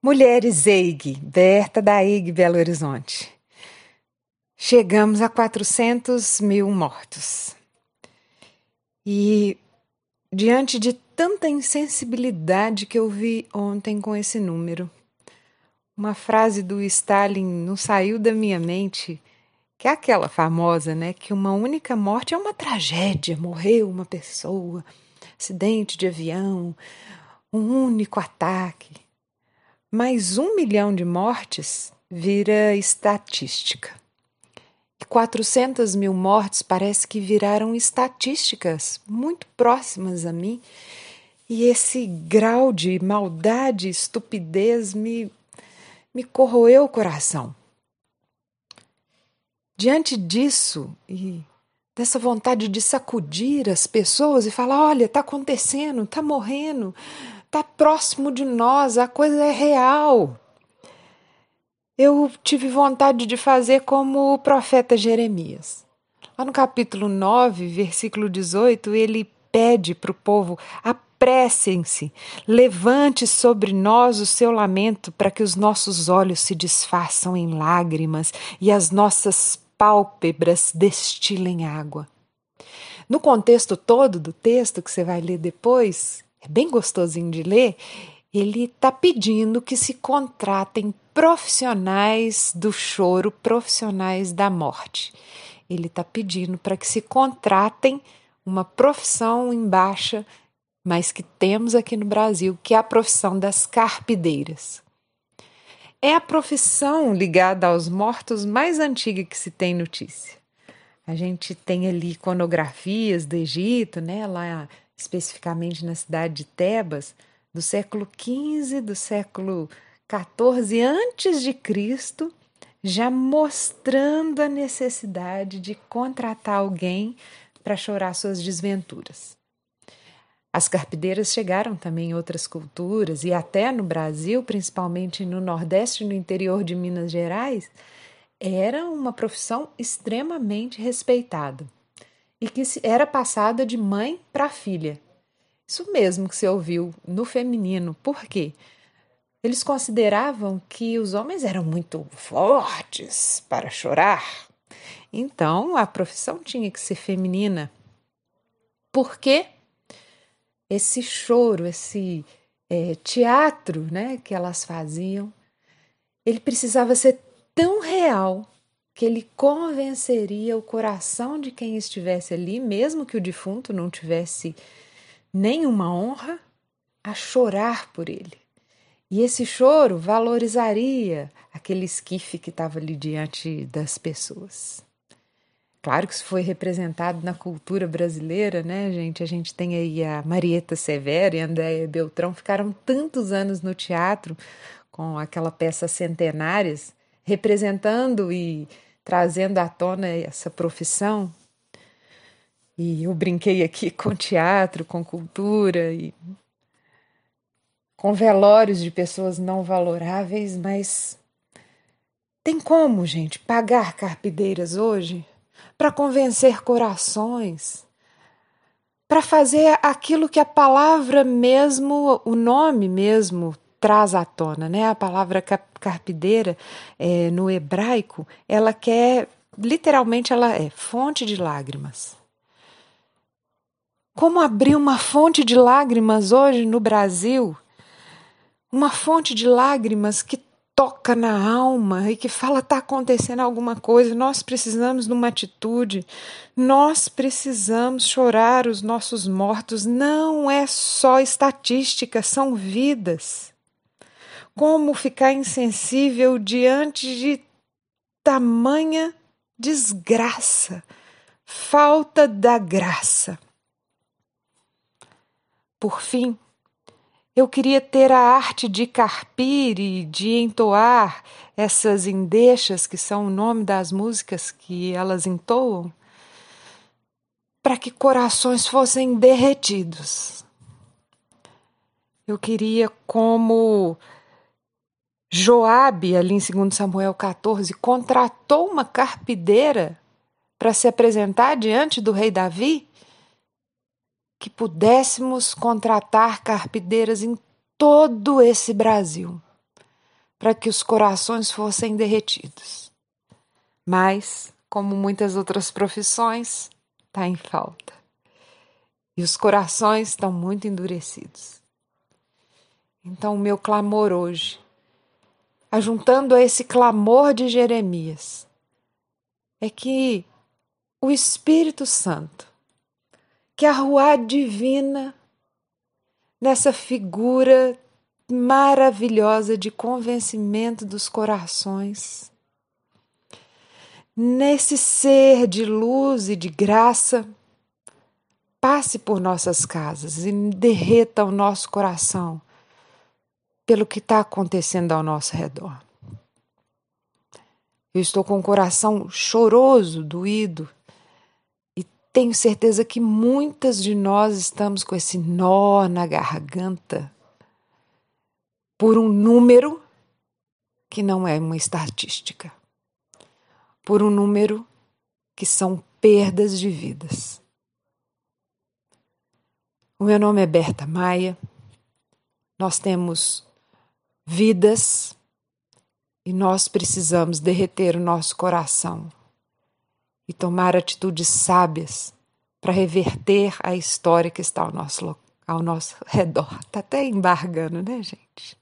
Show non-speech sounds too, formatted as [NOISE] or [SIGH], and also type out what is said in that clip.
Mulheres EIG, Berta da EIG Belo Horizonte. Chegamos a 400 mil mortos. E diante de tanta insensibilidade que eu vi ontem com esse número, uma frase do Stalin não saiu da minha mente, que é aquela famosa, né? Que uma única morte é uma tragédia, morreu uma pessoa, acidente de avião, um único ataque mais um milhão de mortes vira estatística. E 400 mil mortes parece que viraram estatísticas muito próximas a mim. E esse grau de maldade estupidez me, me corroeu o coração. Diante disso e dessa vontade de sacudir as pessoas e falar: olha, está acontecendo, está morrendo, está próximo de nós, a coisa é real. Eu tive vontade de fazer como o profeta Jeremias. Lá no capítulo 9, versículo 18, ele pede para o povo: apressem-se, levante sobre nós o seu lamento, para que os nossos olhos se desfaçam em lágrimas e as nossas pálpebras destilem água. No contexto todo do texto que você vai ler depois, é bem gostosinho de ler, ele está pedindo que se contratem profissionais do choro, profissionais da morte. Ele está pedindo para que se contratem uma profissão em baixa, mas que temos aqui no Brasil, que é a profissão das carpideiras. É a profissão ligada aos mortos mais antiga que se tem notícia. A gente tem ali iconografias do Egito, né? Lá especificamente na cidade de Tebas, do século XV, do século XIV antes de Cristo, já mostrando a necessidade de contratar alguém para chorar suas desventuras. As carpideiras chegaram também em outras culturas e até no Brasil, principalmente no Nordeste e no interior de Minas Gerais, era uma profissão extremamente respeitada e que era passada de mãe para filha. Isso mesmo que você ouviu no feminino. Por quê? Eles consideravam que os homens eram muito fortes para chorar. Então a profissão tinha que ser feminina. Por quê? Esse choro, esse é, teatro né, que elas faziam, ele precisava ser tão real que ele convenceria o coração de quem estivesse ali, mesmo que o defunto não tivesse nenhuma honra, a chorar por ele. E esse choro valorizaria aquele esquife que estava ali diante das pessoas. Claro que isso foi representado na cultura brasileira, né, gente? A gente tem aí a Marieta Severo e a Andréia Beltrão, ficaram tantos anos no teatro com aquela peça Centenárias, representando e trazendo à tona essa profissão. E eu brinquei aqui [LAUGHS] com teatro, com cultura e com velórios de pessoas não valoráveis, mas tem como, gente, pagar carpideiras hoje para convencer corações, para fazer aquilo que a palavra mesmo, o nome mesmo traz à tona, né? A palavra carpideira é, no hebraico, ela quer literalmente ela é fonte de lágrimas. Como abrir uma fonte de lágrimas hoje no Brasil? Uma fonte de lágrimas que toca na alma e que fala está acontecendo alguma coisa, nós precisamos de uma atitude, nós precisamos chorar os nossos mortos, não é só estatística, são vidas. Como ficar insensível diante de tamanha desgraça, falta da graça? Por fim, eu queria ter a arte de carpir e de entoar essas endechas, que são o nome das músicas que elas entoam, para que corações fossem derretidos. Eu queria, como Joabe, ali em 2 Samuel 14, contratou uma carpideira para se apresentar diante do rei Davi, que pudéssemos contratar carpideiras em todo esse Brasil, para que os corações fossem derretidos. Mas, como muitas outras profissões, está em falta. E os corações estão muito endurecidos. Então, o meu clamor hoje, ajuntando a esse clamor de Jeremias, é que o Espírito Santo, que a rua divina, nessa figura maravilhosa de convencimento dos corações. Nesse ser de luz e de graça, passe por nossas casas e derreta o nosso coração pelo que está acontecendo ao nosso redor. Eu estou com o coração choroso, doído, e tenho certeza que muitas de nós estamos com esse nó na garganta por um número que não é uma estatística, por um número que são perdas de vidas. O meu nome é Berta Maia. Nós temos vidas e nós precisamos derreter o nosso coração e tomar atitudes sábias para reverter a história que está ao nosso, ao nosso redor. Está até embargando, né, gente?